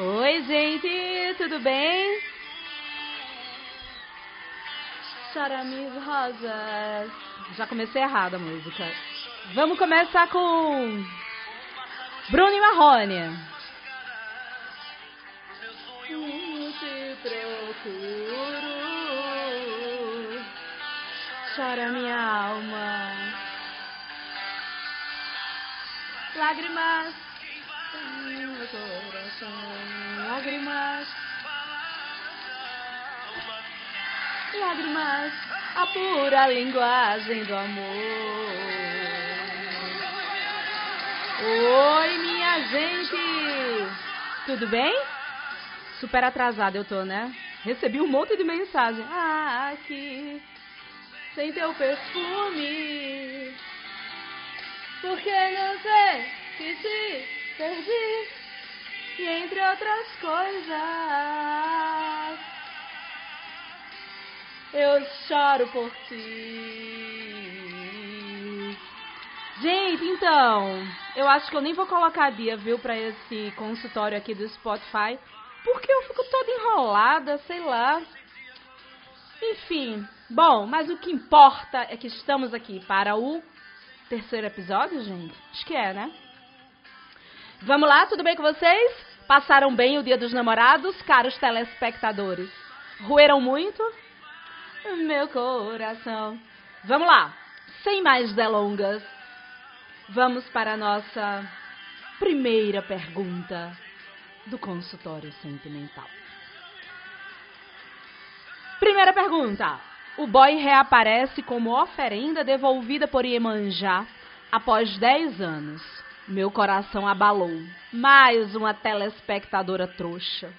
Oi, gente, tudo bem? Charamis rosas. Já comecei errado a música. Vamos começar com Bruno e Marrone. Te procuro, chora minha alma, lágrimas lágrimas, lágrimas, a pura linguagem do amor. Oi, minha gente! Tudo bem? Super atrasada eu tô, né? Recebi um monte de mensagem. Ah, aqui, sem teu perfume. Porque não sei que te perdi. E entre outras coisas, eu choro por ti. Gente, então, eu acho que eu nem vou colocar dia, viu, pra esse consultório aqui do Spotify, porque eu fico toda enrolada, sei lá. Enfim, bom, mas o que importa é que estamos aqui para o terceiro episódio, gente. Acho que é, né? Vamos lá, tudo bem com vocês? Passaram bem o Dia dos Namorados, caros telespectadores? Roeram muito? Meu coração. Vamos lá, sem mais delongas. Vamos para a nossa primeira pergunta do consultório sentimental. Primeira pergunta. O boy reaparece como oferenda devolvida por Iemanjá após 10 anos. Meu coração abalou. Mais uma telespectadora trouxa.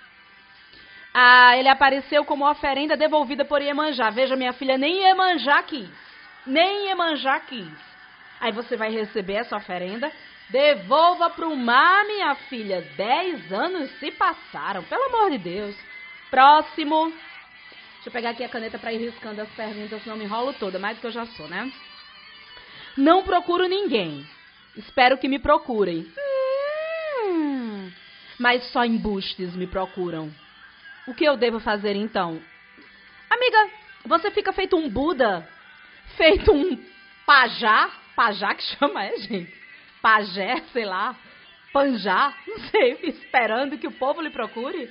Ah, ele apareceu como oferenda devolvida por Iemanjá. Veja, minha filha, nem Iemanjá quis. Nem Iemanjá quis. Aí você vai receber essa oferenda. Devolva pro mar, minha filha. Dez anos se passaram, pelo amor de Deus. Próximo. Deixa eu pegar aqui a caneta para ir riscando as perguntas, senão me enrolo toda, mais do que eu já sou, né? Não procuro ninguém. Espero que me procurem. Hum, mas só embustes me procuram. O que eu devo fazer então? Amiga, você fica feito um Buda? Feito um pajá? Pajá que chama, é, gente? Pajé, sei lá. Panjá, não sei, esperando que o povo lhe procure.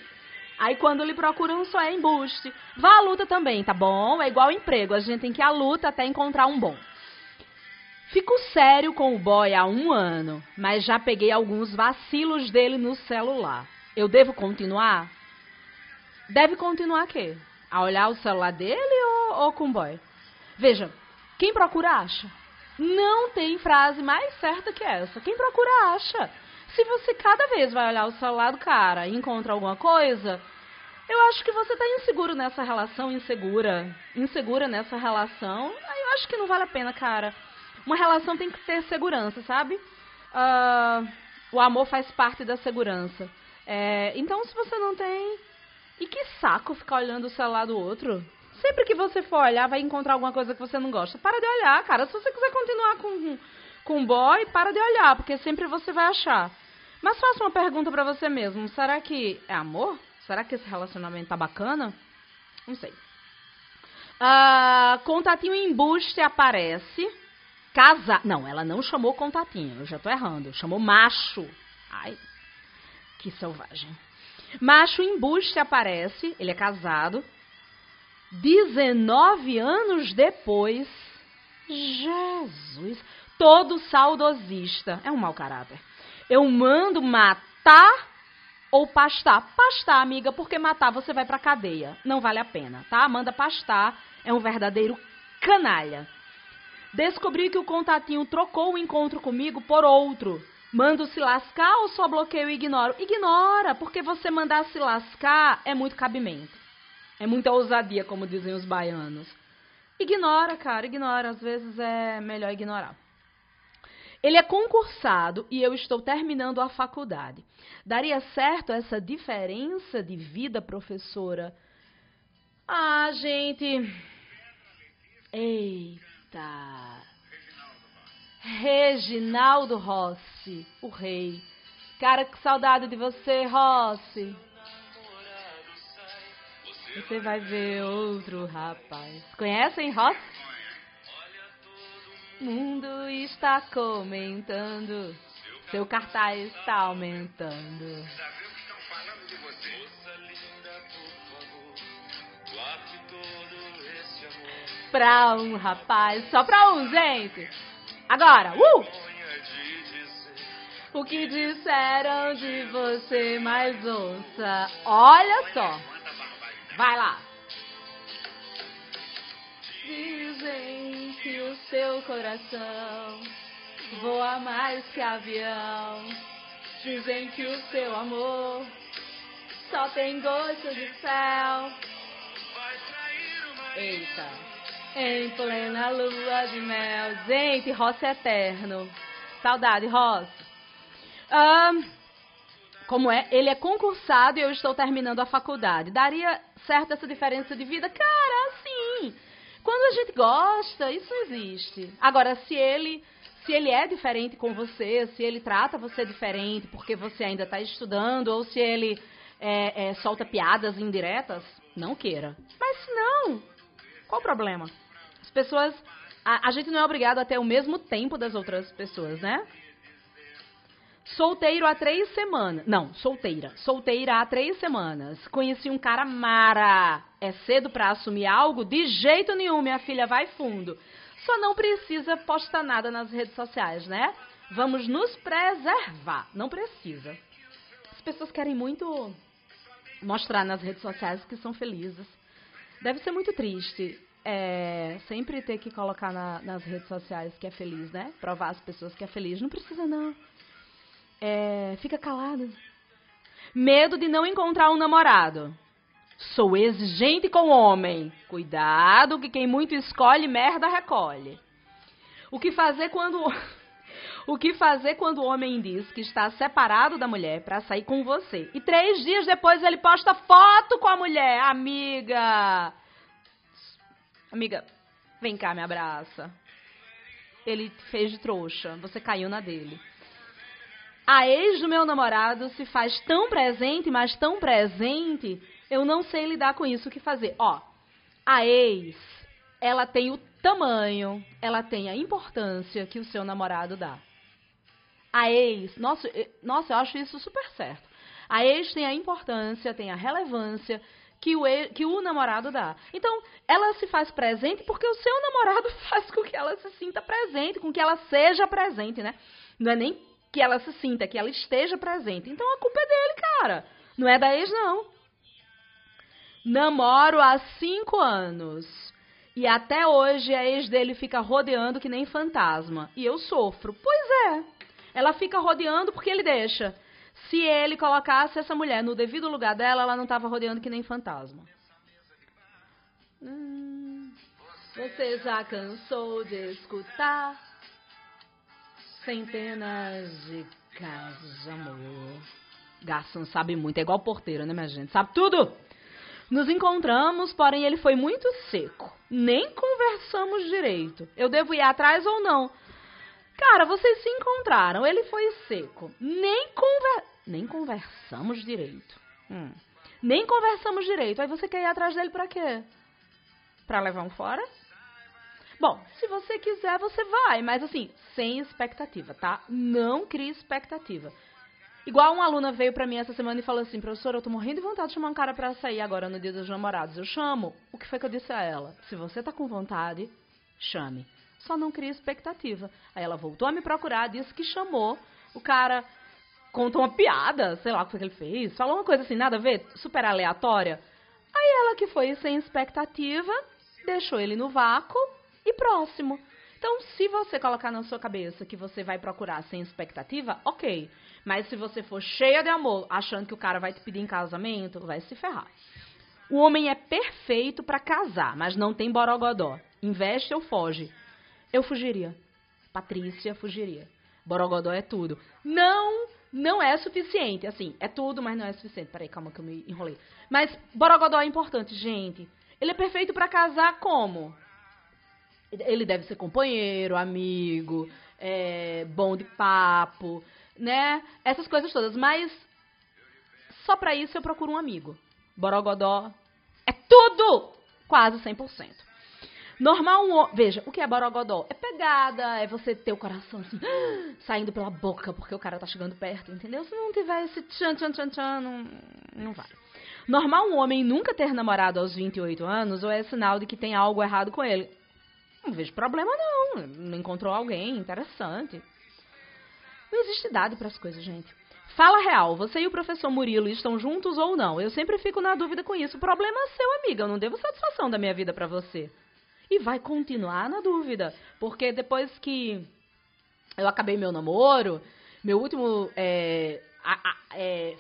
Aí quando lhe procuram só é embuste. Vá à luta também, tá bom? É igual emprego, a gente tem que ir à luta até encontrar um bom. Fico sério com o boy há um ano, mas já peguei alguns vacilos dele no celular. Eu devo continuar? Deve continuar quê? A olhar o celular dele ou, ou com o boy? Veja, quem procura acha. Não tem frase mais certa que essa. Quem procura acha. Se você cada vez vai olhar o celular do cara e encontra alguma coisa, eu acho que você está inseguro nessa relação, insegura. Insegura nessa relação. Eu acho que não vale a pena, cara. Uma relação tem que ter segurança, sabe? Uh, o amor faz parte da segurança. É, então, se você não tem. E que saco ficar olhando o celular do outro. Sempre que você for olhar, vai encontrar alguma coisa que você não gosta. Para de olhar, cara. Se você quiser continuar com, com boy, para de olhar, porque sempre você vai achar. Mas faça uma pergunta para você mesmo. Será que é amor? Será que esse relacionamento tá bacana? Não sei. Ah, contatinho embuste aparece. Casa. Não, ela não chamou contatinho. Eu já tô errando. Chamou macho. Ai, que selvagem. Macho embuste aparece. Ele é casado. 19 anos depois, Jesus, todo saudosista, é um mau caráter. Eu mando matar ou pastar. Pastar, amiga, porque matar você vai pra cadeia. Não vale a pena, tá? Manda pastar, é um verdadeiro canalha. Descobri que o contatinho trocou o encontro comigo por outro. Mando se lascar ou só bloqueio e ignoro? Ignora, porque você mandar se lascar é muito cabimento. É muita ousadia, como dizem os baianos. Ignora, cara, ignora. Às vezes é melhor ignorar. Ele é concursado e eu estou terminando a faculdade. Daria certo essa diferença de vida, professora? Ah, gente. Eita. Reginaldo Rossi, o rei. Cara, que saudade de você, Rossi. Você vai ver outro rapaz. Conhecem Rossi? O mundo está comentando. Seu cartaz está aumentando. Pra um rapaz, só pra um, gente. Agora, uh! O que disseram de você, mais ouça. Olha só. Vai lá. Dizem que o seu coração voa mais que avião. Dizem que o seu amor só tem gosto de céu. Eita. Em plena lua de mel. Gente, Rossi é eterno. Saudade, Rossi. Um, como é? Ele é concursado e eu estou terminando a faculdade. Daria certo essa diferença de vida? Cara, sim. Quando a gente gosta, isso existe. Agora, se ele se ele é diferente com você, se ele trata você diferente porque você ainda está estudando, ou se ele é, é, solta piadas indiretas, não queira. Mas se não, qual o problema? As pessoas. A, a gente não é obrigado a ter o mesmo tempo das outras pessoas, né? Solteiro há três semanas. Não, solteira. Solteira há três semanas. Conheci um cara mara. É cedo para assumir algo? De jeito nenhum, minha filha, vai fundo. Só não precisa postar nada nas redes sociais, né? Vamos nos preservar. Não precisa. As pessoas querem muito mostrar nas redes sociais que são felizes. Deve ser muito triste é, sempre ter que colocar na, nas redes sociais que é feliz, né? Provar às pessoas que é feliz. Não precisa, não. É, fica calado. Medo de não encontrar um namorado. Sou exigente com o homem. Cuidado que quem muito escolhe, merda recolhe. O que fazer quando o que fazer quando o homem diz que está separado da mulher para sair com você e três dias depois ele posta foto com a mulher, amiga? Amiga, vem cá, me abraça. Ele fez de trouxa, você caiu na dele. A ex do meu namorado se faz tão presente, mas tão presente eu não sei lidar com isso, o que fazer? Ó, a ex, ela tem o tamanho, ela tem a importância que o seu namorado dá. A ex, nossa, nossa, eu acho isso super certo. A ex tem a importância, tem a relevância que o, que o namorado dá. Então, ela se faz presente porque o seu namorado faz com que ela se sinta presente, com que ela seja presente, né? Não é nem que ela se sinta, é que ela esteja presente. Então, a culpa é dele, cara. Não é da ex, não. Namoro há cinco anos. E até hoje a ex dele fica rodeando que nem fantasma. E eu sofro. Pois é. Ela fica rodeando porque ele deixa. Se ele colocasse essa mulher no devido lugar dela, ela não estava rodeando que nem fantasma. Hum, você já cansou de escutar centenas de casos de amor? Garçom sabe muito, é igual porteiro, né, minha gente? Sabe tudo! Nos encontramos, porém ele foi muito seco. Nem conversamos direito. Eu devo ir atrás ou não? Cara, vocês se encontraram, ele foi seco. Nem, conver... Nem conversamos direito. Hum. Nem conversamos direito. Aí você quer ir atrás dele pra quê? Pra levar um fora? Bom, se você quiser, você vai, mas assim, sem expectativa, tá? Não crie expectativa. Igual uma aluna veio pra mim essa semana e falou assim, professora, eu tô morrendo de vontade de chamar um cara pra sair agora no dia dos namorados. Eu chamo. O que foi que eu disse a ela? Se você tá com vontade, chame. Só não crie expectativa. Aí ela voltou a me procurar, disse que chamou. O cara contou uma piada, sei lá o que foi que ele fez. Falou uma coisa assim, nada a ver, super aleatória. Aí ela que foi sem expectativa, deixou ele no vácuo e próximo. Então, se você colocar na sua cabeça que você vai procurar sem expectativa, ok. Mas se você for cheia de amor, achando que o cara vai te pedir em casamento, vai se ferrar. O homem é perfeito para casar, mas não tem borogodó. Investe ou foge. Eu fugiria. Patrícia fugiria. Borogodó é tudo. Não, não é suficiente. Assim, é tudo, mas não é suficiente. Peraí, calma que eu me enrolei. Mas borogodó é importante, gente. Ele é perfeito para casar como? Ele deve ser companheiro, amigo, é, bom de papo, né? Essas coisas todas. Mas só pra isso eu procuro um amigo. Borogodó é tudo! Quase 100%. Normal um. Veja, o que é borogodó? É pegada, é você ter o coração assim, saindo pela boca porque o cara tá chegando perto, entendeu? Se não tiver esse tchan, tchan, tchan, tchan, não, não vai. Normal um homem nunca ter namorado aos 28 anos ou é sinal de que tem algo errado com ele? Não vejo problema, não. Não encontrou alguém interessante. Não existe idade para as coisas, gente. Fala real, você e o professor Murilo estão juntos ou não? Eu sempre fico na dúvida com isso. O problema é seu, amiga. Eu não devo satisfação da minha vida para você. E vai continuar na dúvida. Porque depois que eu acabei meu namoro, meu último é, a, a, é,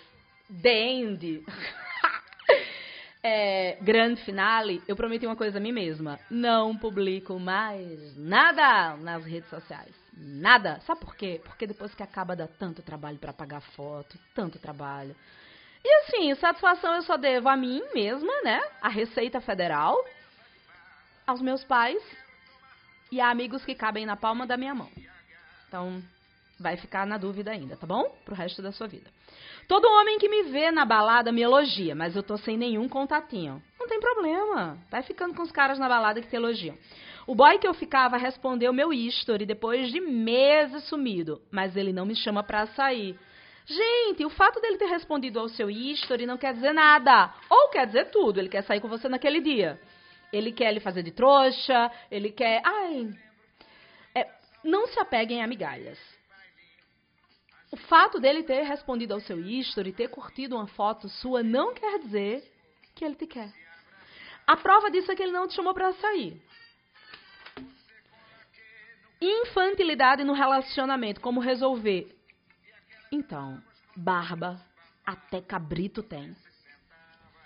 The End. é, grande finale, eu prometi uma coisa a mim mesma. Não publico mais nada nas redes sociais. Nada. Sabe por quê? Porque depois que acaba dá tanto trabalho para pagar foto, tanto trabalho. E assim, satisfação eu só devo a mim mesma, né? A Receita Federal, aos meus pais e a amigos que cabem na palma da minha mão. Então, vai ficar na dúvida ainda, tá bom? Pro resto da sua vida. Todo homem que me vê na balada me elogia, mas eu tô sem nenhum contatinho. Não tem problema. Vai ficando com os caras na balada que te elogiam. O boy que eu ficava respondeu meu history depois de meses sumido, mas ele não me chama pra sair. Gente, o fato dele ter respondido ao seu history não quer dizer nada. Ou quer dizer tudo. Ele quer sair com você naquele dia. Ele quer lhe fazer de trouxa. Ele quer. Ai. É, não se apeguem a migalhas. O fato dele ter respondido ao seu history, ter curtido uma foto sua, não quer dizer que ele te quer. A prova disso é que ele não te chamou para sair. Infantilidade no relacionamento, como resolver? Então, barba até cabrito tem.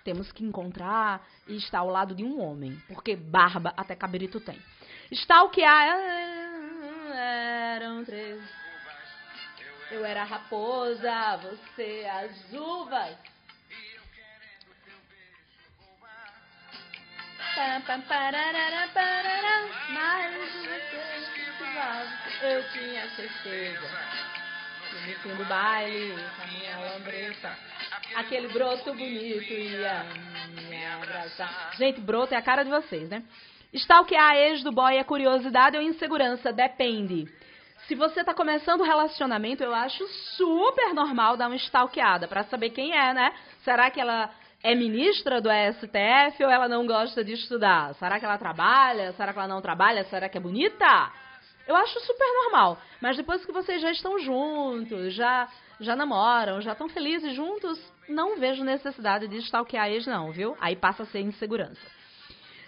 Temos que encontrar e estar ao lado de um homem, porque barba até cabrito tem. Está o que há. Eram três eu era raposa, você as uvas. Mas você eu tinha certeza. No fim do baile, a minha lambreta, aquele broto bonito ia me abraçar. Gente, broto é a cara de vocês, né? Que a ex do boy é curiosidade ou insegurança? Depende. Se você está começando o relacionamento, eu acho super normal dar uma stalkeada para saber quem é, né? Será que ela é ministra do STF ou ela não gosta de estudar? Será que ela trabalha? Será que ela não trabalha? Será que é bonita? Eu acho super normal. Mas depois que vocês já estão juntos, já já namoram, já estão felizes juntos, não vejo necessidade de stalkear eles não, viu? Aí passa a ser insegurança.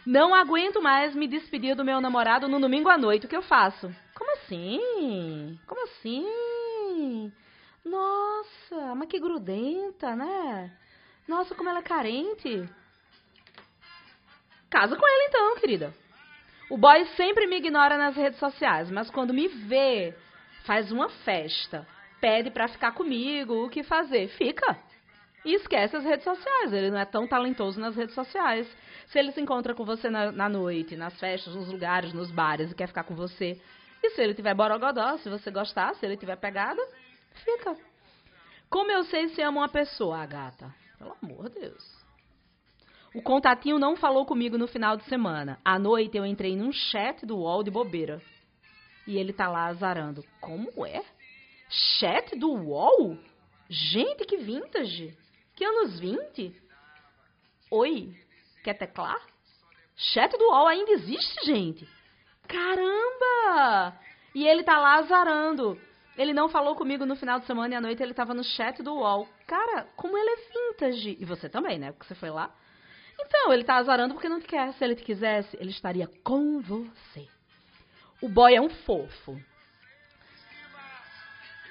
Não aguento mais me despedir do meu namorado no domingo à noite. O que eu faço? Como assim? Como assim? Nossa, mas que grudenta, né? Nossa, como ela é carente. Casa com ele então, querida. O boy sempre me ignora nas redes sociais, mas quando me vê, faz uma festa, pede pra ficar comigo, o que fazer? Fica. E esquece as redes sociais. Ele não é tão talentoso nas redes sociais. Se ele se encontra com você na, na noite, nas festas, nos lugares, nos bares e quer ficar com você. E se ele tiver borogodó, se você gostar, se ele tiver pegada, fica. Como eu sei se amo uma pessoa, a gata? Pelo amor de Deus. O contatinho não falou comigo no final de semana. À noite eu entrei num chat do UOL de bobeira. E ele tá lá azarando. Como é? Chat do UOL? Gente, que vintage! Que anos 20? Oi, quer teclar? Chat do UOL ainda existe, gente? Caramba! E ele tá lá azarando. Ele não falou comigo no final de semana e à noite ele tava no chat do UOL. Cara, como ele é vintage. E você também, né? Porque você foi lá. Então, ele tá azarando porque não te quer. Se ele te quisesse, ele estaria com você. O boy é um fofo.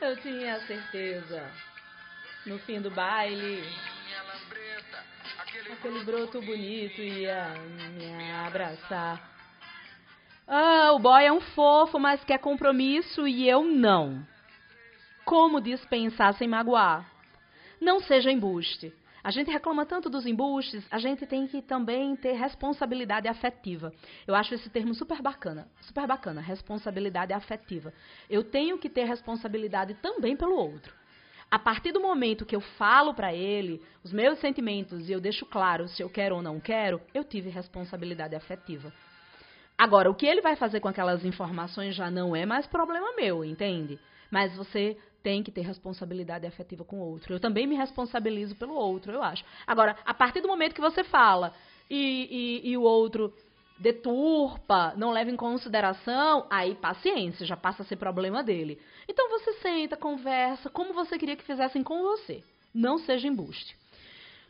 Eu tinha certeza no fim do baile. Aquele broto bonito ia me abraçar. Ah, o boy é um fofo, mas quer compromisso e eu não. Como dispensar sem magoar? Não seja embuste. A gente reclama tanto dos embustes, a gente tem que também ter responsabilidade afetiva. Eu acho esse termo super bacana, super bacana, responsabilidade afetiva. Eu tenho que ter responsabilidade também pelo outro. A partir do momento que eu falo para ele os meus sentimentos e eu deixo claro se eu quero ou não quero, eu tive responsabilidade afetiva. Agora, o que ele vai fazer com aquelas informações já não é mais problema meu, entende? Mas você tem que ter responsabilidade afetiva com o outro. Eu também me responsabilizo pelo outro, eu acho. Agora, a partir do momento que você fala e, e, e o outro deturpa, não leva em consideração, aí paciência, já passa a ser problema dele. Então você senta, conversa, como você queria que fizessem com você. Não seja embuste.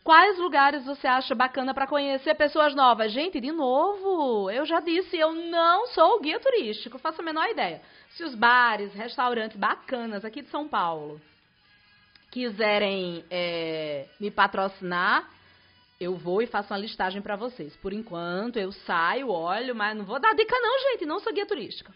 Quais lugares você acha bacana para conhecer pessoas novas? Gente, de novo, eu já disse, eu não sou guia turístico, faço a menor ideia. Se os bares, restaurantes bacanas aqui de São Paulo quiserem é, me patrocinar, eu vou e faço uma listagem para vocês. Por enquanto, eu saio, olho, mas não vou dar dica não, gente, não sou guia turística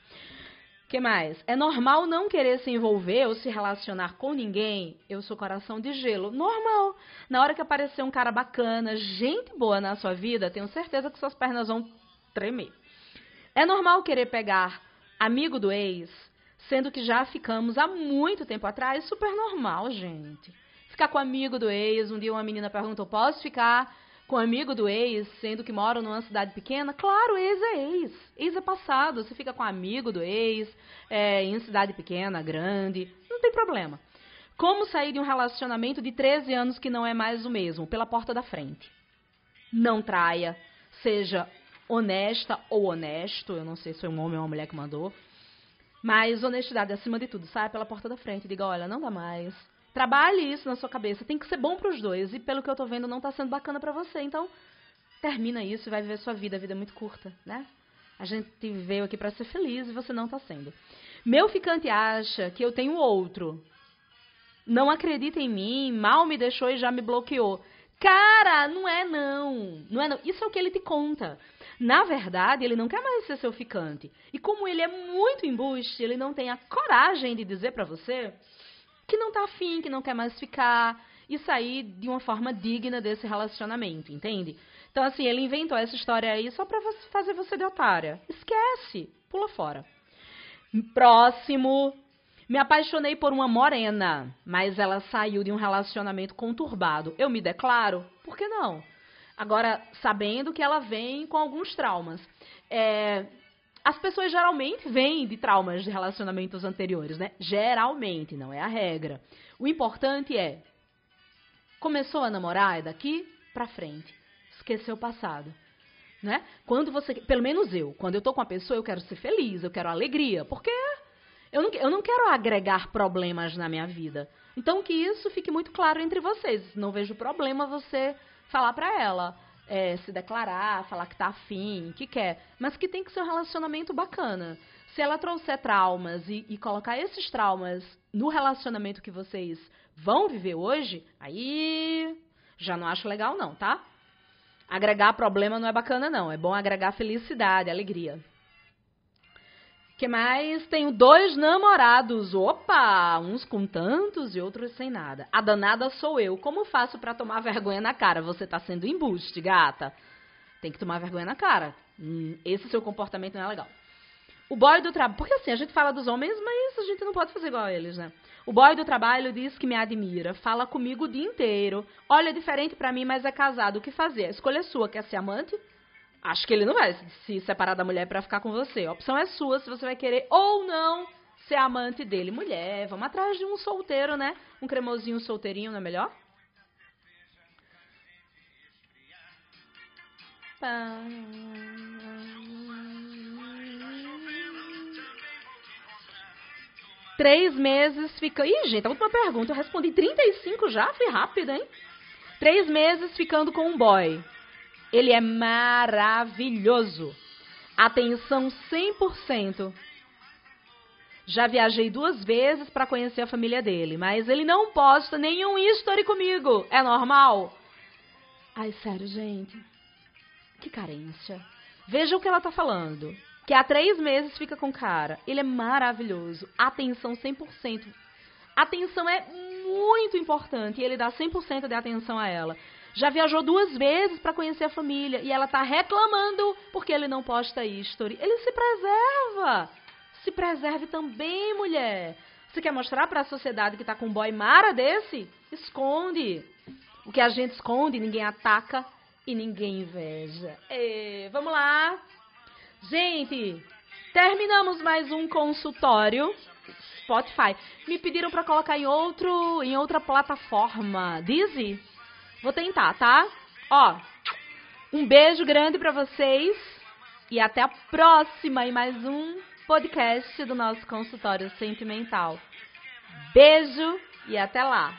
que mais? É normal não querer se envolver ou se relacionar com ninguém? Eu sou coração de gelo. Normal. Na hora que aparecer um cara bacana, gente boa na sua vida, tenho certeza que suas pernas vão tremer. É normal querer pegar amigo do ex, sendo que já ficamos há muito tempo atrás? Super normal, gente. Ficar com amigo do ex, um dia uma menina perguntou: posso ficar? Com amigo do ex, sendo que moram numa cidade pequena, claro, ex é ex. Ex é passado. Você fica com amigo do ex, é, em cidade pequena, grande, não tem problema. Como sair de um relacionamento de 13 anos que não é mais o mesmo? Pela porta da frente. Não traia. Seja honesta ou honesto. Eu não sei se foi um homem ou uma mulher que mandou. Mas honestidade acima de tudo. Saia pela porta da frente. Diga, olha, não dá mais Trabalhe isso na sua cabeça. Tem que ser bom para os dois. E pelo que eu tô vendo, não tá sendo bacana para você. Então, termina isso e vai viver sua vida. A vida é muito curta, né? A gente veio aqui para ser feliz e você não tá sendo. Meu ficante acha que eu tenho outro. Não acredita em mim, mal me deixou e já me bloqueou. Cara, não é não. Não é não. Isso é o que ele te conta. Na verdade, ele não quer mais ser seu ficante. E como ele é muito embuste, ele não tem a coragem de dizer para você que não tá afim, que não quer mais ficar e sair de uma forma digna desse relacionamento, entende? Então, assim, ele inventou essa história aí só pra fazer você de otária. Esquece, pula fora. Próximo. Me apaixonei por uma morena, mas ela saiu de um relacionamento conturbado. Eu me declaro? Por que não? Agora, sabendo que ela vem com alguns traumas. É, as pessoas geralmente vêm de traumas de relacionamentos anteriores, né? Geralmente, não é a regra. O importante é começou a namorar é daqui para frente. Esqueceu o passado, né? Quando você, pelo menos eu, quando eu tô com a pessoa, eu quero ser feliz, eu quero alegria, porque eu não, eu não quero agregar problemas na minha vida. Então que isso fique muito claro entre vocês. Não vejo problema você falar para ela é, se declarar, falar que tá afim, que quer, mas que tem que ser um relacionamento bacana. Se ela trouxer traumas e, e colocar esses traumas no relacionamento que vocês vão viver hoje, aí já não acho legal não, tá? Agregar problema não é bacana não, é bom agregar felicidade, alegria que mais? Tenho dois namorados. Opa! Uns com tantos e outros sem nada. A danada sou eu. Como faço para tomar vergonha na cara? Você tá sendo embuste, gata. Tem que tomar vergonha na cara. Hum, esse seu comportamento não é legal. O boy do trabalho. Porque assim, a gente fala dos homens, mas a gente não pode fazer igual a eles, né? O boy do trabalho diz que me admira, fala comigo o dia inteiro. Olha, diferente para mim, mas é casado. O que fazer? A escolha é sua. Quer ser amante? Acho que ele não vai se separar da mulher para ficar com você. A opção é sua se você vai querer ou não ser amante dele. Mulher, vamos atrás de um solteiro, né? Um cremosinho solteirinho, não é melhor? Três meses fica. Ih, gente, a última pergunta. Eu respondi 35 já? Fui rápida, hein? Três meses ficando com um boy. Ele é maravilhoso. Atenção 100%. Já viajei duas vezes para conhecer a família dele, mas ele não posta nenhum history comigo. É normal? Ai, sério, gente. Que carência. Veja o que ela tá falando. Que há três meses fica com cara. Ele é maravilhoso. Atenção 100%. Atenção é muito importante e ele dá 100% de atenção a ela. Já viajou duas vezes para conhecer a família e ela está reclamando porque ele não posta history. Ele se preserva. Se preserve também, mulher. Você quer mostrar para a sociedade que está com um boy mara desse? Esconde. O que a gente esconde, ninguém ataca e ninguém inveja. E, vamos lá. Gente, terminamos mais um consultório Spotify. Me pediram para colocar em outro, em outra plataforma. Dizzy? Vou tentar, tá? Ó, um beijo grande para vocês e até a próxima em mais um podcast do nosso consultório sentimental. Beijo e até lá.